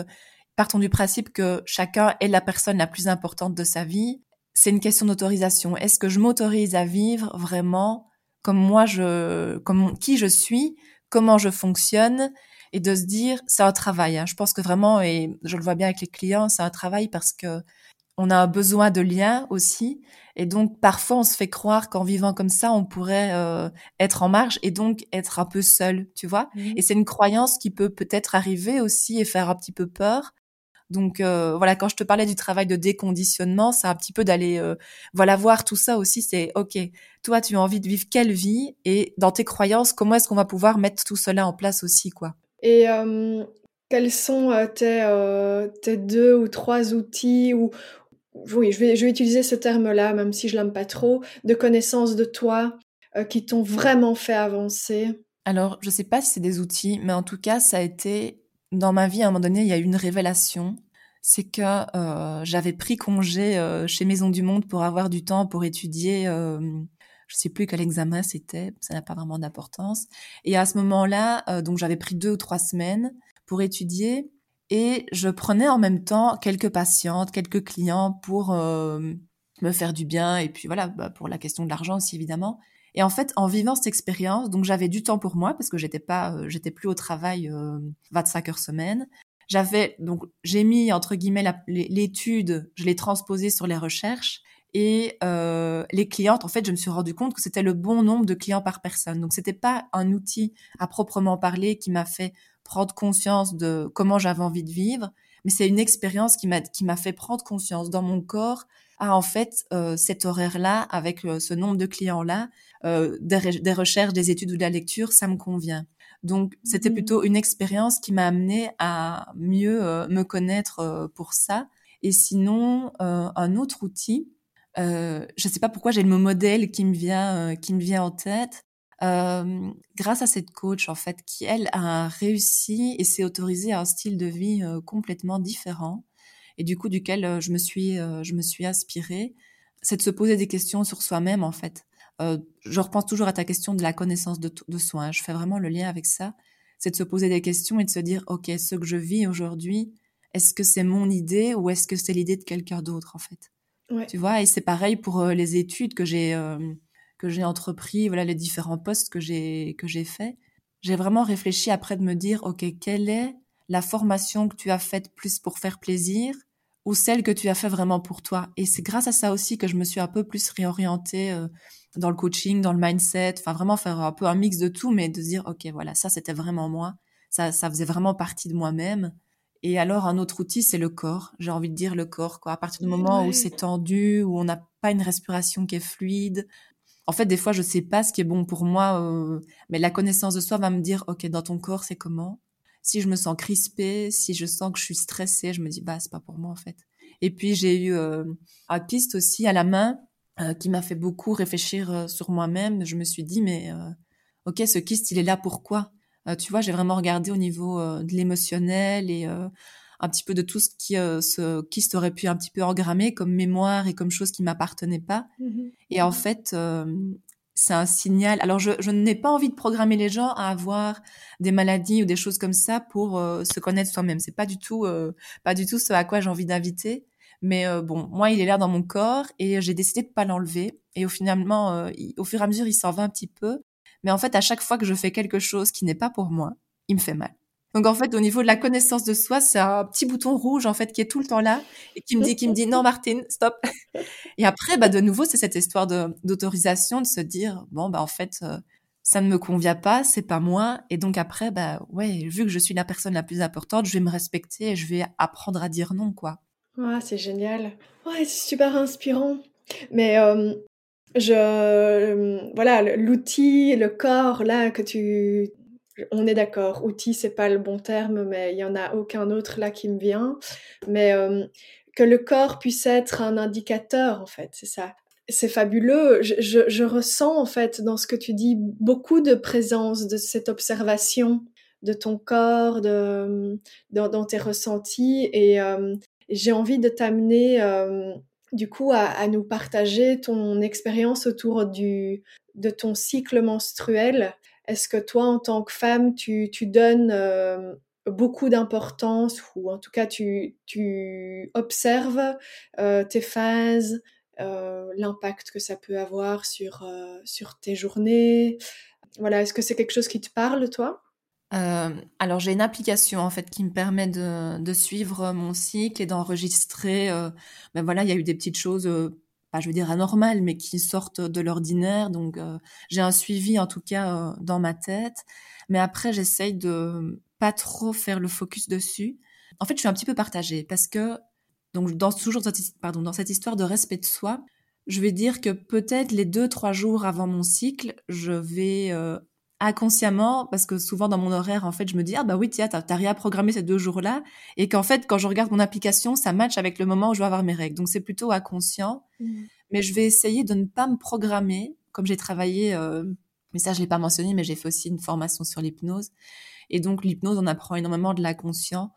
partons du principe que chacun est la personne la plus importante de sa vie. C'est une question d'autorisation. Est-ce que je m'autorise à vivre vraiment comme moi je, comme qui je suis, comment je fonctionne, et de se dire c'est un travail. Hein. Je pense que vraiment, et je le vois bien avec les clients, c'est un travail parce que on a besoin de liens aussi, et donc parfois on se fait croire qu'en vivant comme ça, on pourrait euh, être en marge et donc être un peu seul, tu vois. Mmh. Et c'est une croyance qui peut peut-être arriver aussi et faire un petit peu peur donc euh, voilà, quand je te parlais du travail de déconditionnement, c'est un petit peu d'aller euh, voilà voir tout ça aussi. C'est ok, toi tu as envie de vivre quelle vie et dans tes croyances, comment est-ce qu'on va pouvoir mettre tout cela en place aussi quoi? Et quels sont tes, tes deux ou trois outils ou oui, je vais, je vais utiliser ce terme-là, même si je l'aime pas trop, de connaissance de toi qui t'ont vraiment fait avancer? Alors, je sais pas si c'est des outils, mais en tout cas, ça a été dans ma vie, à un moment donné, il y a eu une révélation. C'est que euh, j'avais pris congé euh, chez Maison du Monde pour avoir du temps pour étudier. Euh, je sais plus quel examen c'était, ça n'a pas vraiment d'importance. Et à ce moment-là, euh, donc j'avais pris deux ou trois semaines pour étudier et je prenais en même temps quelques patientes, quelques clients pour euh, me faire du bien et puis voilà bah, pour la question de l'argent aussi évidemment. Et en fait, en vivant cette expérience, donc j'avais du temps pour moi parce que j'étais pas, euh, j'étais plus au travail euh, 25 heures semaine. J'avais donc j'ai mis entre guillemets l'étude, je l'ai transposée sur les recherches et euh, les clientes. En fait, je me suis rendu compte que c'était le bon nombre de clients par personne. Donc c'était pas un outil à proprement parler qui m'a fait prendre conscience de comment j'avais envie de vivre, mais c'est une expérience qui m'a qui m'a fait prendre conscience dans mon corps ah en fait euh, cet horaire là avec euh, ce nombre de clients là euh, des, recherches, des études ou de la lecture, ça me convient. Donc, c'était mmh. plutôt une expérience qui m'a amené à mieux euh, me connaître euh, pour ça. Et sinon, un autre outil, je ne sais pas pourquoi j'ai le mot modèle qui me vient, qui me vient en tête. Grâce à cette coach, en fait, qui elle a réussi et s'est autorisée à un style de vie complètement différent et du coup duquel je me suis, je me suis inspirée, c'est de se poser des questions sur soi-même, en fait. Euh, je repense toujours à ta question de la connaissance de, de soi. Hein. Je fais vraiment le lien avec ça. C'est de se poser des questions et de se dire, OK, ce que je vis aujourd'hui, est-ce que c'est mon idée ou est-ce que c'est l'idée de quelqu'un d'autre, en fait? Tu vois, et c'est pareil pour euh, les études que j'ai euh, que j'ai entrepris, voilà les différents postes que j'ai que j'ai fait. J'ai vraiment réfléchi après de me dire, OK, quelle est la formation que tu as faite plus pour faire plaisir ou celle que tu as fait vraiment pour toi? Et c'est grâce à ça aussi que je me suis un peu plus réorientée dans le coaching, dans le mindset, enfin vraiment faire un peu un mix de tout, mais de se dire, OK, voilà, ça c'était vraiment moi, ça, ça faisait vraiment partie de moi-même. Et alors, un autre outil, c'est le corps. J'ai envie de dire le corps, quoi. À partir du moment où c'est tendu, où on n'a pas une respiration qui est fluide. En fait, des fois, je sais pas ce qui est bon pour moi, euh, mais la connaissance de soi va me dire, OK, dans ton corps, c'est comment? Si je me sens crispée, si je sens que je suis stressée, je me dis, bah, c'est pas pour moi, en fait. Et puis, j'ai eu euh, un piste aussi à la main euh, qui m'a fait beaucoup réfléchir euh, sur moi-même. Je me suis dit, mais euh, ok, ce kyste, il est là pourquoi Tu vois, j'ai vraiment regardé au niveau de l'émotionnel et un petit peu de tout ce qui ce kyste aurait pu un petit peu engrammer comme mémoire et comme chose qui m'appartenait pas. Mmh et en fait, c'est un signal. Alors, je, je n'ai pas envie de programmer les gens à avoir des maladies ou des choses comme ça pour euh, se connaître soi-même. C'est pas du tout, euh, pas du tout ce à quoi j'ai envie d'inviter. Mais euh, bon, moi, il est là dans mon corps et j'ai décidé de pas l'enlever. Et au finalement, au fur et à mesure, il s'en va un petit peu. Mais en fait, à chaque fois que je fais quelque chose qui n'est pas pour moi, il me fait mal. Donc en fait, au niveau de la connaissance de soi, c'est un petit bouton rouge en fait qui est tout le temps là et qui me dit, qui me dit non Martine, stop. <laughs> Et après, bah de nouveau, c'est cette histoire d'autorisation de, se dire bon bah en fait euh, ça ne me convient pas, c'est pas moi. Et donc après, bah ouais, vu que je suis la personne la plus importante, je vais me respecter et je vais apprendre à dire non quoi. Ouais, c'est génial. Ouais, c'est super inspirant. Mais euh, je euh, voilà l'outil, le corps là que tu on est d'accord, outil c'est pas le bon terme, mais il y en a aucun autre là qui me vient. Mais euh, que le corps puisse être un indicateur, en fait, c'est ça. C'est fabuleux. Je, ressens en fait dans ce que tu dis beaucoup de présence de cette observation de ton corps, de, dans, tes ressentis, et euh, j'ai envie de t'amener euh, du coup à, nous partager ton expérience autour du, de ton cycle menstruel est-ce que toi, en tant que femme, tu, donnes euh, beaucoup d'importance ou en tout cas tu, observes euh, tes phases, euh, l'impact que ça peut avoir sur, sur tes journées? Voilà, est-ce que c'est quelque chose qui te parle, toi? Alors j'ai une application en fait qui me permet de, suivre mon cycle et d'enregistrer. ben voilà, il y a eu des petites choses pas je veux dire anormales, mais qui sortent de l'ordinaire. Donc euh, j'ai un suivi en tout cas euh, dans ma tête. Mais après j'essaye de pas trop faire le focus dessus. En fait je suis un petit peu partagée parce que donc dans toujours pardon dans cette histoire de respect de soi, je vais dire que peut-être les deux trois jours avant mon cycle, je vais euh, inconsciemment, parce que souvent dans mon horaire, en fait, je me dis, ah bah oui, tiens, t'as as réaprogrammé ces deux jours-là, et qu'en fait, quand je regarde mon application, ça match avec le moment où je vais avoir mes règles. Donc c'est plutôt inconscient, mmh. mais je vais essayer de ne pas me programmer, comme j'ai travaillé, euh, mais ça je l'ai pas mentionné, mais j'ai fait aussi une formation sur l'hypnose, et donc l'hypnose, on apprend énormément de l'inconscient,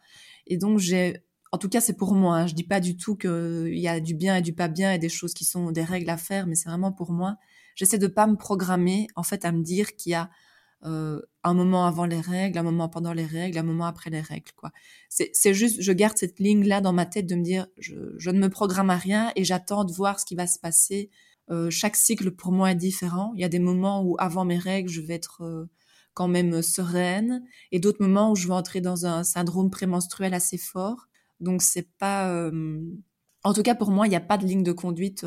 et donc j'ai en tout cas, c'est pour moi. Hein. Je dis pas du tout qu'il y a du bien et du pas bien et des choses qui sont des règles à faire, mais c'est vraiment pour moi. J'essaie de pas me programmer, en fait, à me dire qu'il y a euh, un moment avant les règles, un moment pendant les règles, un moment après les règles. quoi. C'est juste, je garde cette ligne-là dans ma tête de me dire, je, ne me programme à rien et j'attends de voir ce qui va se passer. Euh, chaque cycle pour moi est différent. Il y a des moments où avant mes règles, je vais être euh, quand même sereine et d'autres moments où je vais entrer dans un syndrome prémenstruel assez fort. Donc c'est pas... En tout cas, pour moi, il n'y a pas de ligne de conduite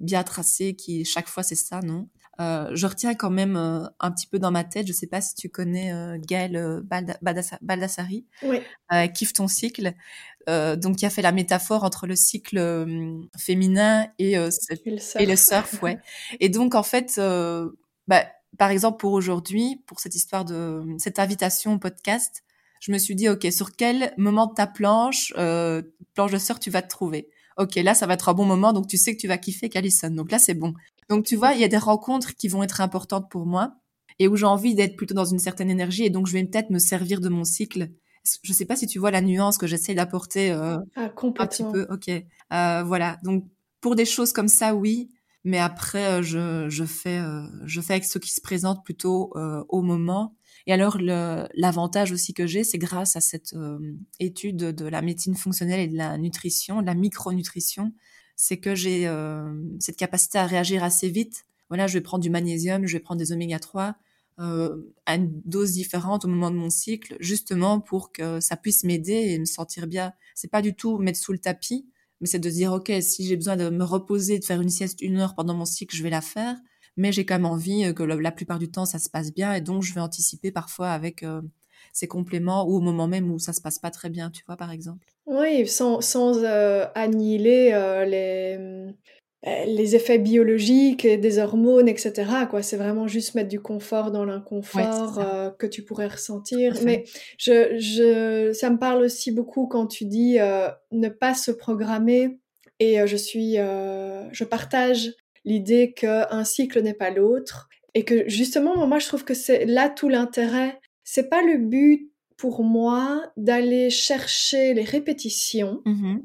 bien tracée qui, chaque fois, c'est ça, non? Euh, je retiens quand même euh, un petit peu dans ma tête, je sais pas si tu connais euh, Gaëlle euh, Baldassari, oui. Kiffe ton cycle, donc qui a fait la métaphore entre le cycle féminin et, et, le surf, ouais. <laughs> et donc en fait, bah, par exemple pour aujourd'hui, pour cette histoire de cette invitation au podcast, je me suis dit ok sur quel moment de ta planche planche de surf tu vas te trouver? Ok, là, ça va être un bon moment, donc tu sais que tu vas kiffer Callison. Donc là, c'est bon. Donc tu vois, il y a des rencontres qui vont être importantes pour moi et où j'ai envie d'être plutôt dans une certaine énergie et donc je vais peut-être me servir de mon cycle. Je sais pas si tu vois la nuance que j'essaie d'apporter euh, ah, un petit peu. Ok, euh, voilà. Donc pour des choses comme ça, oui, mais après euh, je, je fais euh, je fais avec ce qui se présente plutôt au moment. Et alors l'avantage aussi que j'ai, c'est grâce à cette étude de la médecine fonctionnelle et de la nutrition, de la micronutrition, c'est que j'ai euh, cette capacité à réagir assez vite. Voilà, je vais prendre du magnésium, je vais prendre des oméga 3 euh, à une dose différente au moment de mon cycle, justement pour que ça puisse m'aider et me sentir bien. C'est pas du tout mettre sous le tapis, mais c'est de dire ok, si j'ai besoin de me reposer, de faire une sieste une heure pendant mon cycle, je vais la faire. Mais j'ai quand même envie que la, plupart du temps ça se passe bien et donc je vais anticiper parfois avec euh, ces compléments ou au moment même où ça se passe pas très bien, tu vois, par exemple. Oui, sans, sans euh, annihiler euh, les, euh, les effets biologiques et des hormones, etc. Quoi. C'est vraiment juste mettre du confort dans l'inconfort que tu pourrais ressentir. Mais je, je, ça me parle aussi beaucoup quand tu dis ne pas se programmer. Et je suis, je partage l'idée qu'un cycle n'est pas l'autre. Et que justement, moi, je trouve que c'est là tout l'intérêt c'est pas le but pour moi d'aller chercher les répétitions. Mmh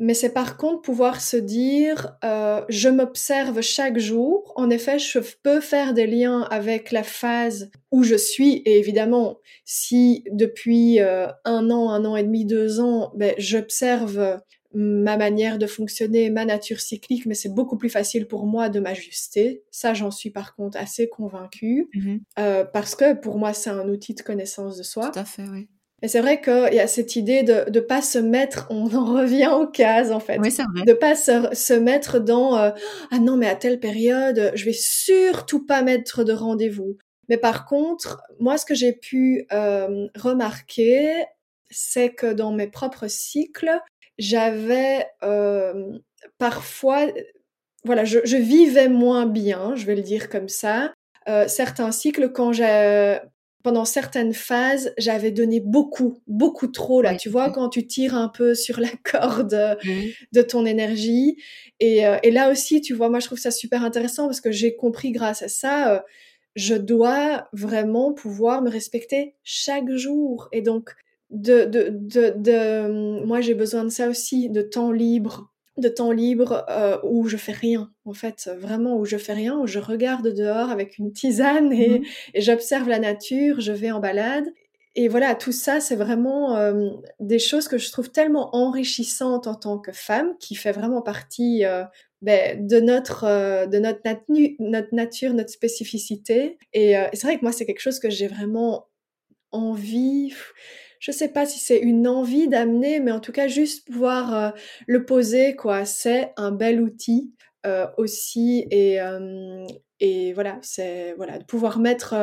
mais c'est par contre pouvoir se dire, euh, je m'observe chaque jour. En effet, je peux faire des liens avec la phase où je suis. Et évidemment, si depuis euh, un an, un an et demi, deux ans, ben, j'observe ma manière de fonctionner, ma nature cyclique, mais c'est beaucoup plus facile pour moi de m'ajuster. Ça, j'en suis par contre assez convaincue, mmh euh, parce que pour moi, c'est un outil de connaissance de soi. Tout à fait, oui. Et c'est vrai qu'il y a cette idée de ne pas se mettre, on en revient aux cases en fait. Oui, c'est vrai. De pas se, se mettre dans euh, ah non mais à telle période, je vais surtout pas mettre de rendez-vous. Mais par contre, moi ce que j'ai pu euh, remarquer, c'est que dans mes propres cycles, j'avais euh, parfois, voilà, je, je, vivais moins bien, je vais le dire comme ça. Euh, certains cycles, quand j'ai pendant certaines phases, j'avais donné beaucoup, beaucoup trop là. Tu vois, quand tu tires un peu sur la <laughs> corde de ton énergie. Et, euh, et, là aussi, tu vois, moi je trouve ça super intéressant parce que j'ai compris grâce à ça, euh, je dois vraiment pouvoir me respecter chaque jour. Et donc, de, de, de, de moi j'ai besoin de ça aussi, de temps libre, de temps libre euh, où je fais rien, en fait, vraiment où je fais rien, où je regarde dehors avec une tisane et, mmh et j'observe la nature, je vais en balade. Et voilà, tout ça, c'est vraiment euh, des choses que je trouve tellement enrichissantes en tant que femme, qui fait vraiment partie euh, ben, de notre euh, de notre, notre nature, notre spécificité. Et, et c'est vrai que moi, c'est quelque chose que j'ai vraiment envie je sais pas si c'est une envie d'amener, mais en tout cas juste pouvoir euh, le poser, quoi. C'est un bel outil euh, aussi et euh, et voilà, c'est voilà de pouvoir mettre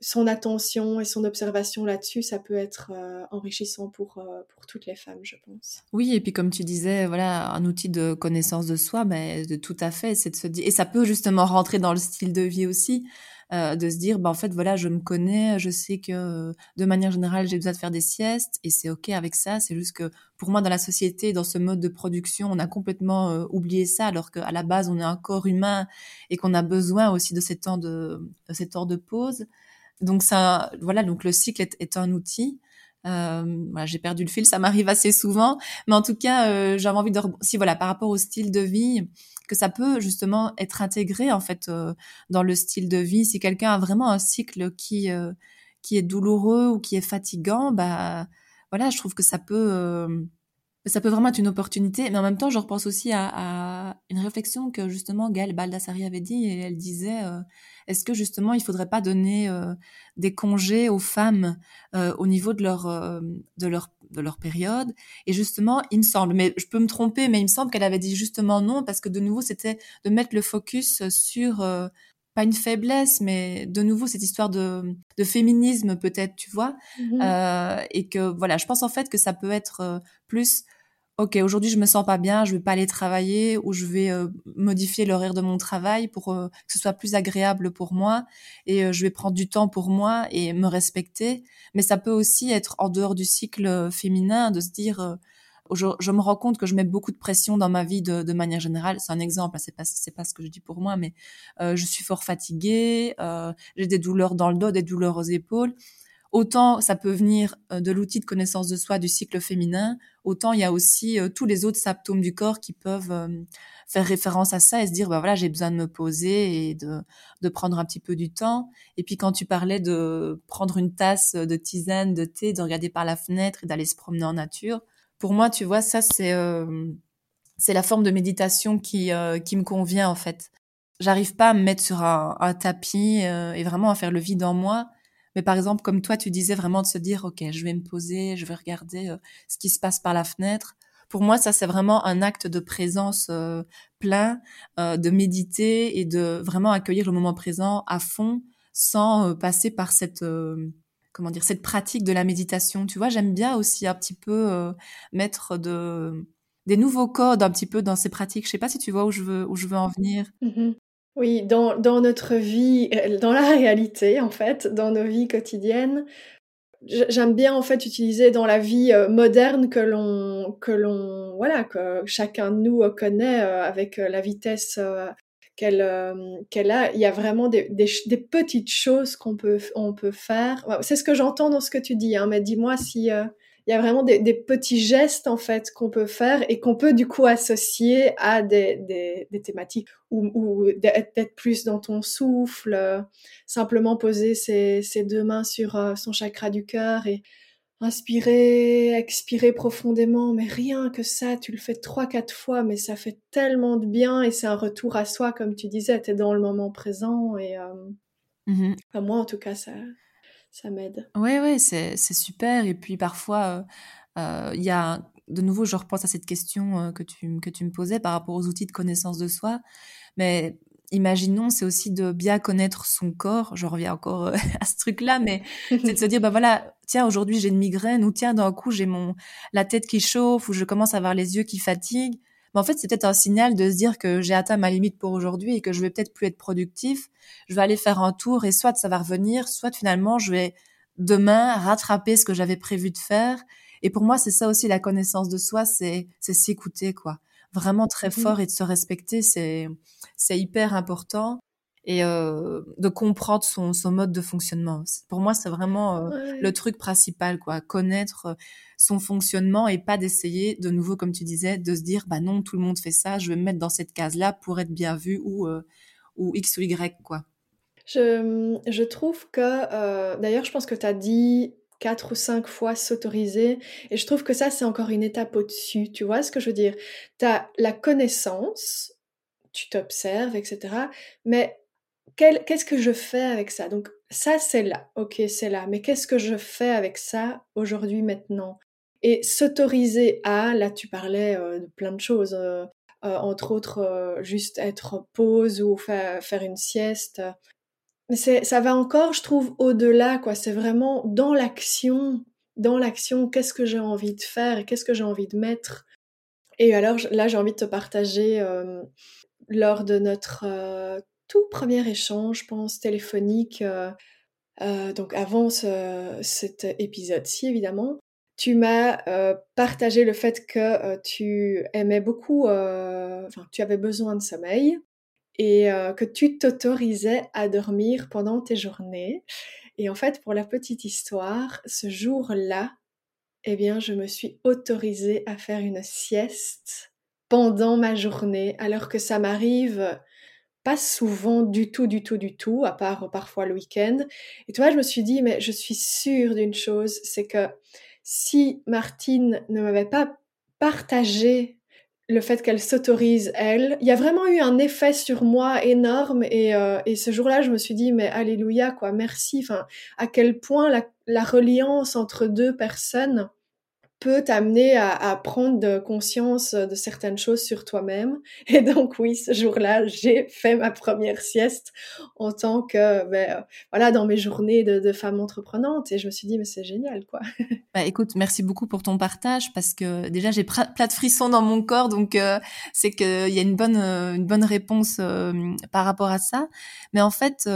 son attention et son observation là-dessus, ça peut être enrichissant pour pour toutes les femmes, je pense. Oui, et puis comme tu disais, voilà, un outil de connaissance de soi, mais de tout à fait, c'est de se dire et ça peut justement rentrer dans le style de vie aussi. Euh, de se dire, bah, en fait, voilà, je me connais, je sais que de manière générale, j'ai besoin de faire des siestes et c'est OK avec ça. C'est juste que pour moi, dans la société, dans ce mode de production, on a complètement euh, oublié ça, alors qu'à la base, on est un corps humain et qu'on a besoin aussi de ces temps de, de ces temps de pause. Donc ça, voilà, donc le cycle est, est un outil. Euh, voilà, j'ai perdu le fil, ça m'arrive assez souvent, mais en tout cas, euh, j'avais envie de si voilà par rapport au style de vie, que ça peut justement être intégré en fait euh, dans le style de vie. Si quelqu'un a vraiment un cycle qui euh, qui est douloureux ou qui est fatigant, bah voilà, je trouve que ça peut euh, ça peut vraiment être une opportunité, mais en même temps, je repense aussi à, à une réflexion que justement Gaëlle Baldassari avait dit, et elle disait, euh, est-ce que justement il faudrait pas donner euh, des congés aux femmes euh, au niveau de leur de leur de leur période? Et justement, il me semble, mais je peux me tromper, mais il me semble qu'elle avait dit justement non parce que de nouveau c'était de mettre le focus sur pas une faiblesse, mais de nouveau cette histoire de, de féminisme peut-être, tu vois, mmh euh, et que voilà, je pense en fait que ça peut être euh, plus, ok, aujourd'hui je me sens pas bien, je vais pas aller travailler ou je vais euh, modifier l'horaire de mon travail pour que ce soit plus agréable pour moi et je vais prendre du temps pour moi et me respecter, mais ça peut aussi être en dehors du cycle féminin de se dire je, me rends compte que je mets beaucoup de pression dans ma vie de, de manière générale. C'est un exemple, c'est pas c'est pas ce que je dis pour moi, mais euh, je suis fort fatiguée, euh, j'ai des douleurs dans le dos, des douleurs aux épaules. Autant ça peut venir euh, de l'outil de connaissance de soi du cycle féminin, autant il y a aussi euh, tous les autres symptômes du corps qui peuvent euh, faire référence à ça et se dire bah voilà j'ai besoin de me poser et de, de prendre un petit peu du temps. Et puis quand tu parlais de prendre une tasse de tisane, de thé, de regarder par la fenêtre et d'aller se promener en nature, pour moi, tu vois, ça c'est euh, la forme de méditation qui euh, qui me convient en fait. J'arrive pas à me mettre sur un, tapis euh, et vraiment à faire le vide en moi. Mais par exemple, comme toi, tu disais vraiment de se dire, ok, je vais me poser, je vais regarder ce qui se passe par la fenêtre. Pour moi, ça c'est vraiment un acte de présence plein, de méditer et de vraiment accueillir le moment présent à fond, sans passer par cette comment dire cette pratique de la méditation. Tu vois, j'aime bien aussi un petit peu euh, mettre de des nouveaux codes un petit peu dans ces pratiques. Je sais pas si tu vois où je veux où je veux en venir. Mmh oui, dans, dans notre vie, euh, dans la réalité en fait, dans nos vies quotidiennes, j'aime bien en fait utiliser dans la vie euh, moderne que l'on que l'on voilà que chacun de nous connaît avec la vitesse qu'elle euh, qu'elle a. Il y a vraiment des, petites choses qu'on peut, on peut faire. C'est ce que j'entends dans ce que tu dis, hein, mais dis-moi si euh, il y a vraiment des, petits gestes en fait qu'on peut faire et qu'on peut du coup associer à des, des, thématiques ou, d'être plus dans ton souffle, simplement poser ses, ses deux mains sur euh, son chakra du cœur et inspirer, expirer profondément, mais rien que ça, tu le fais trois, quatre fois, mais ça fait tellement de bien et c'est un retour à soi, comme tu disais, tu es dans le moment présent et euh, mmh moi en tout cas, ça, ça m'aide. Oui, oui, c'est super. Et puis parfois, euh, euh, il y a, de nouveau, je repense à cette question que, tu, que tu me posais par rapport aux outils de connaissance de soi, mais imaginons, c'est aussi de bien connaître son corps. Je reviens encore euh, <laughs> à ce truc-là, mais <laughs> c'est de se dire, bah voilà, tiens, aujourd'hui j'ai une migraine, ou tiens, d'un coup j'ai mon la tête qui chauffe, ou je commence à avoir les yeux qui fatiguent. Mais en fait, c'est peut-être un signal de se dire que j'ai atteint ma limite pour aujourd'hui et que je vais peut-être plus être productif. Je vais aller faire un tour et soit ça va revenir, soit finalement je vais demain rattraper ce que j'avais prévu de faire. Et pour moi, c'est ça aussi la connaissance de soi, c'est c'est s'écouter quoi vraiment très mmh fort et de se respecter, c'est c'est hyper important et euh, de comprendre son, son mode de fonctionnement. Pour moi, c'est vraiment euh, le truc principal, quoi, connaître euh, son fonctionnement et pas d'essayer, de nouveau, comme tu disais, de se dire, bah non, tout le monde fait ça, je vais me mettre dans cette case-là pour être bien vu ou ou X ou Y, quoi. Je, je trouve que, d'ailleurs, je pense que tu as dit quatre ou cinq fois s'autoriser. Et je trouve que ça, c'est encore une étape au-dessus. Tu vois ce que je veux dire? Tu as la connaissance, tu t'observes, etc. Mais qu'est-ce que je fais avec ça? Donc ça, c'est là. Ok, c'est là. Mais qu'est-ce que je fais avec ça aujourd'hui, maintenant? Et s'autoriser à, là, tu parlais euh, de plein de choses. Euh, euh, entre autres, juste être pause ou faire une sieste. Mais ça va encore, je trouve, au-delà, quoi. C'est vraiment dans l'action, dans l'action, qu'est-ce que j'ai envie de faire et qu'est-ce que j'ai envie de mettre. Et alors là, j'ai envie de te partager euh, lors de notre euh, tout premier échange, je pense, téléphonique, euh, donc avant cet épisode-ci, évidemment, tu m'as partagé le fait que tu aimais beaucoup, enfin, tu avais besoin de sommeil et euh, que tu t'autorisais à dormir pendant tes journées. Et en fait, pour la petite histoire, ce jour-là, eh bien, je me suis autorisée à faire une sieste pendant ma journée, alors que ça m'arrive pas souvent du tout, du tout, du tout, à part parfois le week-end. Et toi, je me suis dit, mais je suis sûre d'une chose, c'est que si Martine ne m'avait pas partagé le fait qu'elle s'autorise, elle, il y a vraiment eu un effet sur moi énorme et, euh, et ce jour-là, je me suis dit, mais alléluia, quoi, merci, enfin, à quel point la, la reliance entre deux personnes peut t'amener à, prendre conscience de certaines choses sur toi-même. <laughs> Et donc oui, ce jour-là, j'ai fait ma première sieste en tant que, ben, voilà, dans mes journées de, femme entreprenante. Et je me suis dit, mais c'est génial, quoi. <laughs> Bah, écoute, merci beaucoup pour ton partage parce que déjà j'ai plein de frissons dans mon corps, donc euh, c'est qu'il y a une bonne, euh, une bonne réponse euh, par rapport à ça. Mais en fait,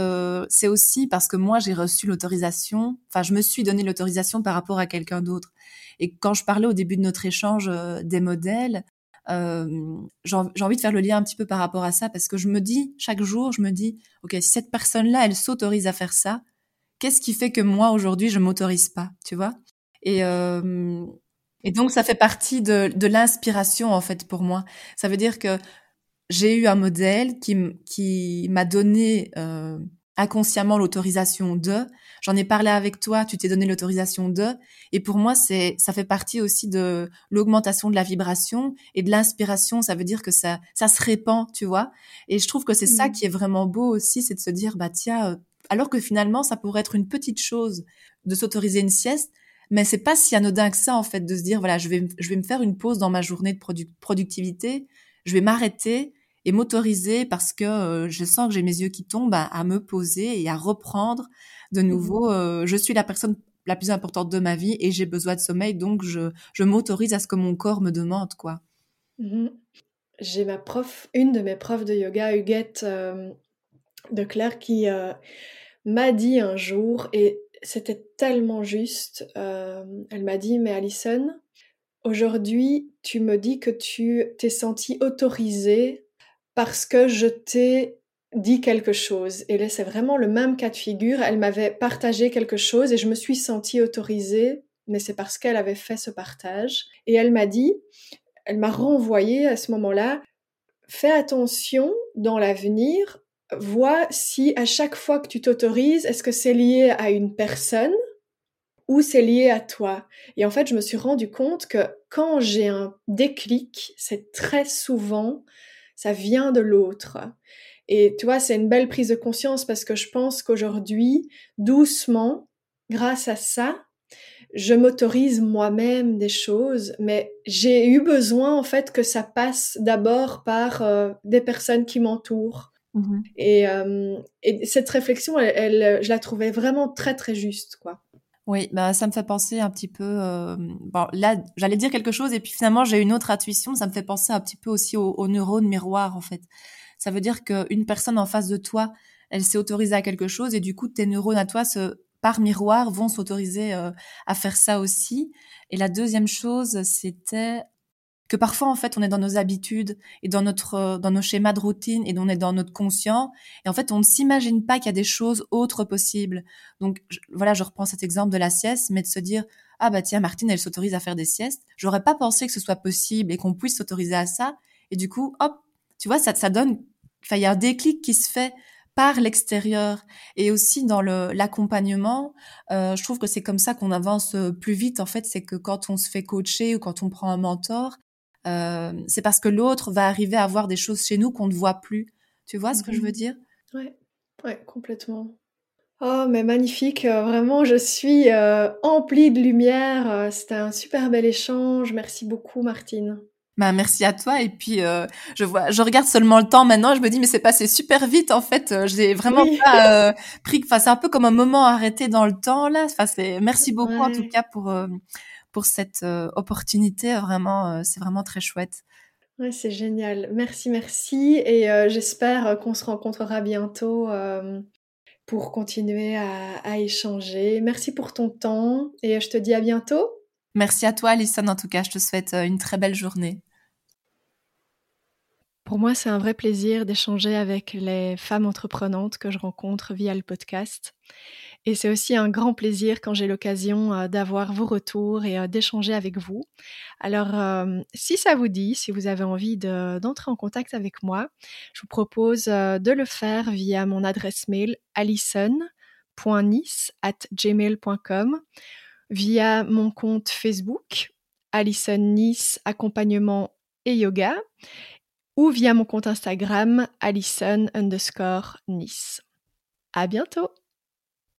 c'est aussi parce que moi j'ai reçu l'autorisation, enfin je me suis donné l'autorisation par rapport à quelqu'un d'autre. Et quand je parlais au début de notre échange euh, des modèles, euh, j'ai envie de faire le lien un petit peu par rapport à ça parce que je me dis chaque jour, je me dis, ok, si cette personne-là, elle s'autorise à faire ça, qu'est-ce qui fait que moi aujourd'hui je m'autorise pas, tu vois? Et euh, et donc ça fait partie de, l'inspiration en fait pour moi. Ça veut dire que j'ai eu un modèle qui qui m'a donné euh, inconsciemment l'autorisation de. J'en ai parlé avec toi, tu t'es donné l'autorisation de. Et pour moi, c'est, ça fait partie aussi de l'augmentation de la vibration et de l'inspiration. Ça veut dire que ça, ça se répand, tu vois. Et je trouve que c'est ça mmh. qui est vraiment beau aussi, c'est de se dire, bah tiens, euh, alors que finalement, ça pourrait être une petite chose de s'autoriser une sieste, mais c'est pas si anodin que ça en fait de se dire voilà, je vais, je vais me faire une pause dans ma journée de productivité, je vais m'arrêter et m'autoriser parce que euh, je sens que j'ai mes yeux qui tombent à, me poser et à reprendre de mmh nouveau. Euh, je suis la personne la plus importante de ma vie et j'ai besoin de sommeil, donc je, je m'autorise à ce que mon corps me demande quoi. Mmh j'ai ma prof, une de mes profs de yoga, Huguette euh, de Claire, qui m'a dit un jour, et c'était tellement juste, elle m'a dit, mais Alison, aujourd'hui, tu me dis que tu t'es sentie autorisée parce que je t'ai dit quelque chose. Et là, c'est vraiment le même cas de figure. Elle m'avait partagé quelque chose et je me suis sentie autorisée mais c'est parce qu'elle avait fait ce partage. Et elle m'a dit, elle m'a renvoyé à ce moment-là, fais attention dans l'avenir, vois si à chaque fois que tu t'autorises, est-ce que c'est lié à une personne ou c'est lié à toi. Et en fait, je me suis rendu compte que quand j'ai un déclic, c'est très souvent, ça vient de l'autre. Et tu vois, c'est une belle prise de conscience parce que je pense qu'aujourd'hui, doucement, grâce à ça, je m'autorise moi-même des choses, mais j'ai eu besoin en fait que ça passe d'abord par euh, des personnes qui m'entourent. Mmh et, euh, et, cette réflexion, elle, elle, je la trouvais vraiment très très juste, quoi. Oui, bah ça me fait penser un petit peu. Euh, bon, là, j'allais dire quelque chose et puis finalement j'ai une autre intuition. Ça me fait penser un petit peu aussi aux, aux neurones miroirs en fait. Ça veut dire qu'une personne en face de toi, elle s'est autorisée à quelque chose et du coup tes neurones à toi, se, par miroir, vont s'autoriser euh, à faire ça aussi. Et la deuxième chose, c'était que parfois en fait on est dans nos habitudes et dans notre euh, dans nos schémas de routine et on est dans notre conscient. Et en fait on ne s'imagine pas qu'il y a des choses autres possibles. Donc voilà, je reprends cet exemple de la sieste mais de se dire ah bah tiens Martine elle s'autorise à faire des siestes, j'aurais pas pensé que ce soit possible et qu'on puisse s'autoriser à ça. Et du coup hop, tu vois ça ça donne enfin il y a un déclic qui se fait par l'extérieur. Et aussi dans le l'accompagnement euh, je trouve que c'est comme ça qu'on avance plus vite en fait. C'est que quand on se fait coacher ou quand on prend un mentor euh, c'est parce que l'autre va arriver à voir des choses chez nous qu'on ne voit plus. Tu vois ce que je veux mhm. dire? Ouais, ouais, complètement. Oh, mais magnifique, euh, vraiment, je suis euh, emplie de lumière. C'était un super bel échange. Merci beaucoup, Martine. Bah, merci à toi. Et puis, je vois, je regarde seulement le temps maintenant. Je me dis, mais c'est passé super vite, en fait. J'ai vraiment pas pris, enfin, c'est un peu comme un moment arrêté dans le temps, là. Enfin, c'est, merci <laughs> beaucoup, en tout cas, pour, pour cette euh, opportunité. Vraiment, euh, c'est vraiment très chouette. Ouais, c'est génial. Merci, merci. Et euh, j'espère qu'on se rencontrera bientôt pour continuer à, à, échanger. Merci pour ton temps et je te dis à bientôt. Merci à toi, Alison. En tout cas, je te souhaite une très belle journée. Pour moi, c'est un vrai plaisir d'échanger avec les femmes entreprenantes que je rencontre via le podcast. Et c'est aussi un grand plaisir quand j'ai l'occasion euh, d'avoir vos retours et euh, d'échanger avec vous. Alors, euh, si ça vous dit, si vous avez envie d'entrer en contact avec moi, je vous propose de le faire via mon adresse mail gmail.com via mon compte Facebook Alison Nice Accompagnement et Yoga ou via mon compte Instagram Alison underscore Nice. À bientôt!